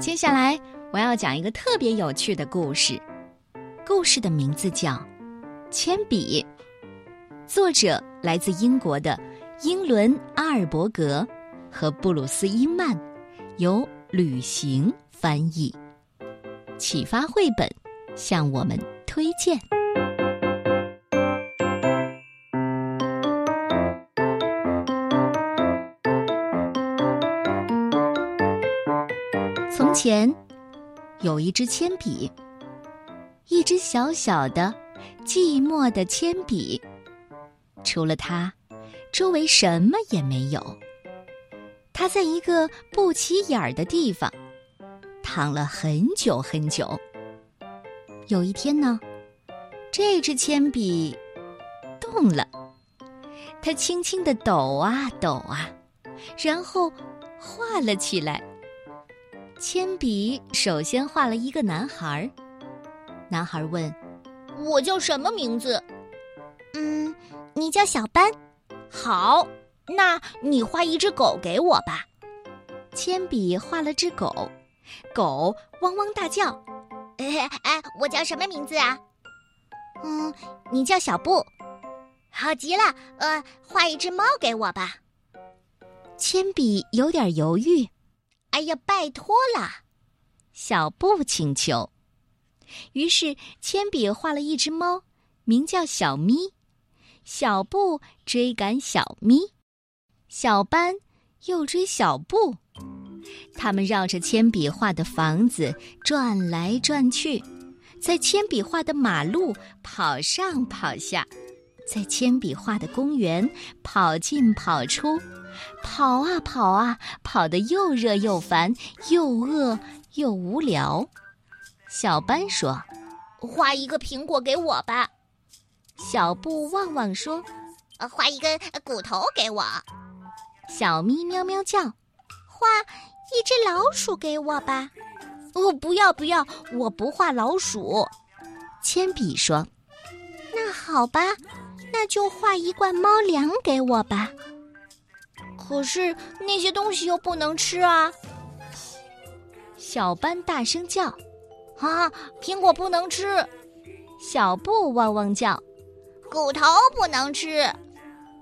接下来我要讲一个特别有趣的故事，故事的名字叫《铅笔》，作者来自英国的英伦·阿尔伯格和布鲁斯·伊曼，由旅行翻译，启发绘本向我们推荐。从前，有一支铅笔，一支小小的、寂寞的铅笔。除了它，周围什么也没有。它在一个不起眼儿的地方躺了很久很久。有一天呢，这支铅笔动了，它轻轻地抖啊抖啊，然后画了起来。铅笔首先画了一个男孩儿。男孩问：“我叫什么名字？”“嗯，你叫小班。”“好，那你画一只狗给我吧。”铅笔画了只狗，狗汪汪大叫。“哎哎，我叫什么名字啊？”“嗯，你叫小布。”“好极了，呃，画一只猫给我吧。”铅笔有点犹豫。哎呀，拜托啦，小布请求。于是铅笔画了一只猫，名叫小咪。小布追赶小咪，小班又追小布。他们绕着铅笔画的房子转来转去，在铅笔画的马路跑上跑下，在铅笔画的公园跑进跑出。跑啊跑啊，跑得又热又烦，又饿又无聊。小班说：“画一个苹果给我吧。”小布旺旺说：“画一根骨头给我。”小咪喵喵叫：“画一只老鼠给我吧。”哦，不要不要，我不画老鼠。铅笔说：“那好吧，那就画一罐猫粮给我吧。”可是那些东西又不能吃啊！小班大声叫：“啊，苹果不能吃！”小布汪汪叫：“骨头不能吃！”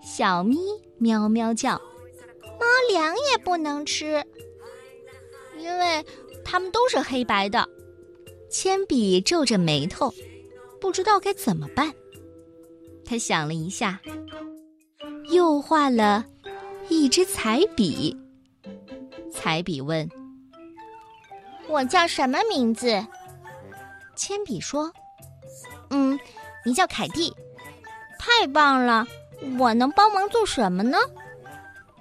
小咪喵喵叫：“猫粮也不能吃，因为它们都是黑白的。”铅笔皱着眉头，不知道该怎么办。他想了一下，又画了。一支彩笔，彩笔问：“我叫什么名字？”铅笔说：“嗯，你叫凯蒂。”太棒了！我能帮忙做什么呢？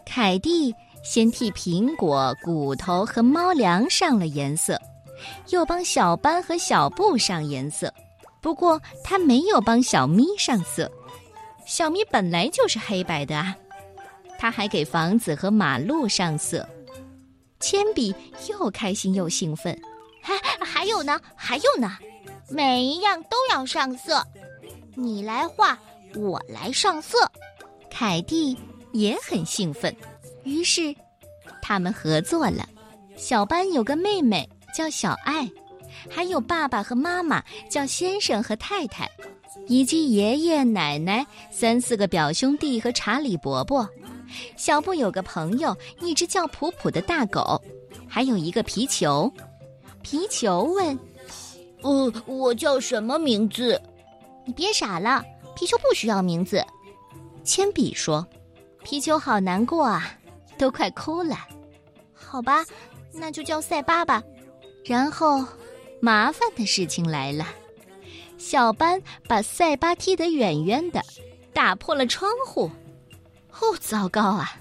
凯蒂先替苹果、骨头和猫粮上了颜色，又帮小斑和小布上颜色。不过他没有帮小咪上色，小咪本来就是黑白的啊。他还给房子和马路上色，铅笔又开心又兴奋。还还有呢，还有呢，每一样都要上色。你来画，我来上色。凯蒂也很兴奋，于是他们合作了。小班有个妹妹叫小爱，还有爸爸和妈妈叫先生和太太，以及爷爷奶奶、三四个表兄弟和查理伯伯。小布有个朋友，一只叫普普的大狗，还有一个皮球。皮球问：“呃，我叫什么名字？”你别傻了，皮球不需要名字。铅笔说：“皮球好难过啊，都快哭了。”好吧，那就叫塞巴吧。然后，麻烦的事情来了，小班把塞巴踢得远远的，打破了窗户。哦，糟糕啊！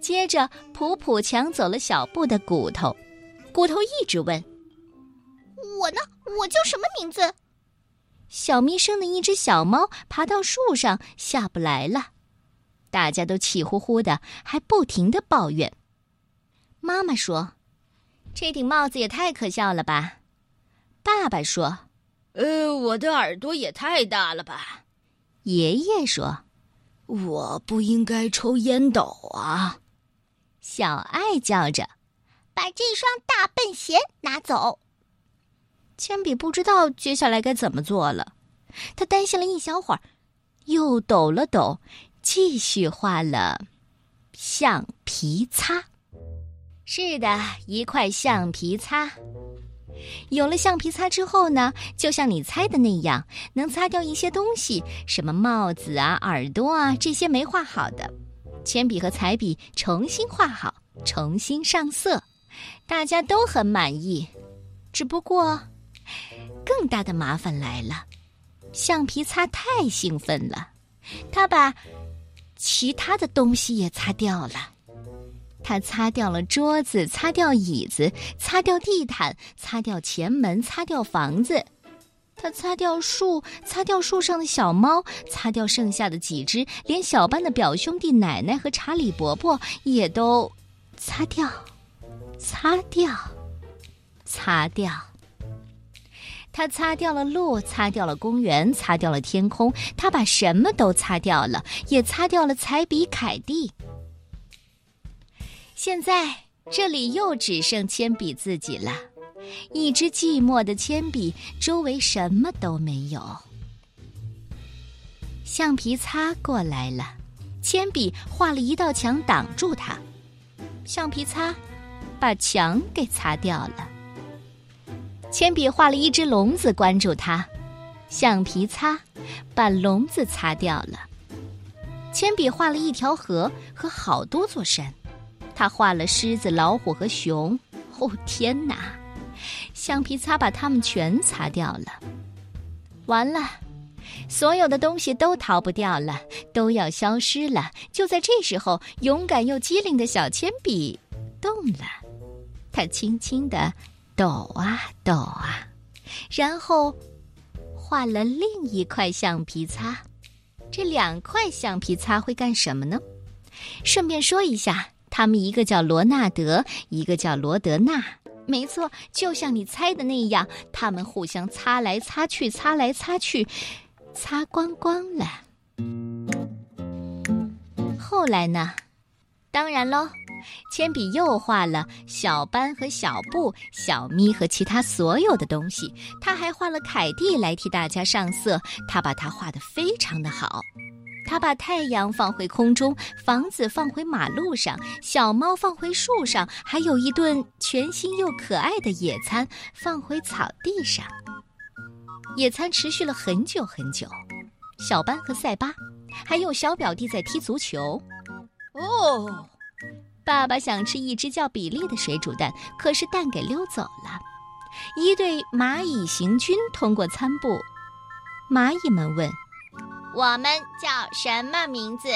接着，普普抢走了小布的骨头，骨头一直问：“我呢？我叫什么名字？”小咪生的一只小猫爬到树上下不来了，大家都气呼呼的，还不停的抱怨。妈妈说：“这顶帽子也太可笑了吧！”爸爸说：“呃，我的耳朵也太大了吧！”爷爷说。我不应该抽烟斗啊！小爱叫着：“把这双大笨鞋拿走。铅笔不知道接下来该怎么做了，他担心了一小会儿，又抖了抖，继续画了橡皮擦。是的，一块橡皮擦。有了橡皮擦之后呢，就像你猜的那样，能擦掉一些东西，什么帽子啊、耳朵啊这些没画好的，铅笔和彩笔重新画好，重新上色，大家都很满意。只不过。更大的麻烦来了，橡皮擦太兴奋了，他把其他的东西也擦掉了。他擦掉了桌子，擦掉椅子，擦掉地毯，擦掉前门，擦掉房子。他擦掉树，擦掉树上的小猫，擦掉剩下的几只，连小班的表兄弟奶奶和查理伯伯也都擦掉，擦掉，擦掉。他擦掉了路，擦掉了公园，擦掉了天空。他把什么都擦掉了，也擦掉了彩笔、凯蒂。现在这里又只剩铅笔自己了，一支寂寞的铅笔，周围什么都没有。橡皮擦过来了，铅笔画了一道墙挡住它，橡皮擦把墙给擦掉了。铅笔画了一只笼子关住它，橡皮擦把笼子擦掉了。铅笔画了一条河和好多座山，他画了狮子、老虎和熊。哦天哪！橡皮擦把它们全擦掉了。完了，所有的东西都逃不掉了，都要消失了。就在这时候，勇敢又机灵的小铅笔动了，它轻轻地。抖啊抖啊，然后画了另一块橡皮擦。这两块橡皮擦会干什么呢？顺便说一下，他们一个叫罗纳德，一个叫罗德纳。没错，就像你猜的那样，他们互相擦来擦去，擦来擦去，擦光光了。后来呢？当然喽。铅笔又画了小班和小布、小咪和其他所有的东西。他还画了凯蒂来替大家上色，他把它画得非常的好。他把太阳放回空中，房子放回马路上，小猫放回树上，还有一顿全新又可爱的野餐放回草地上。野餐持续了很久很久，小班和塞巴，还有小表弟在踢足球。哦。爸爸想吃一只叫比利的水煮蛋，可是蛋给溜走了。一对蚂蚁行军通过餐布，蚂蚁们问：“我们叫什么名字？”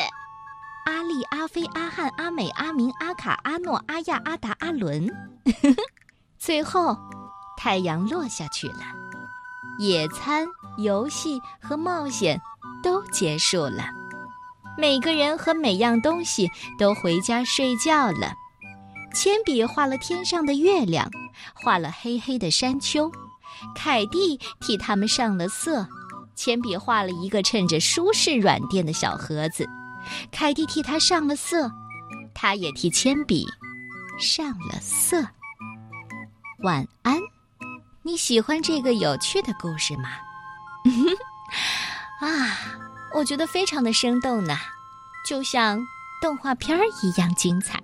阿丽、阿飞、阿汉、阿美、阿明、阿卡、阿诺、阿亚、阿达、阿伦。最后，太阳落下去了，野餐、游戏和冒险都结束了。每个人和每样东西都回家睡觉了。铅笔画了天上的月亮，画了黑黑的山丘。凯蒂替他们上了色。铅笔画了一个衬着舒适软垫的小盒子。凯蒂替它上了色，它也替铅笔上了色。晚安。你喜欢这个有趣的故事吗？啊。我觉得非常的生动呢，就像动画片儿一样精彩。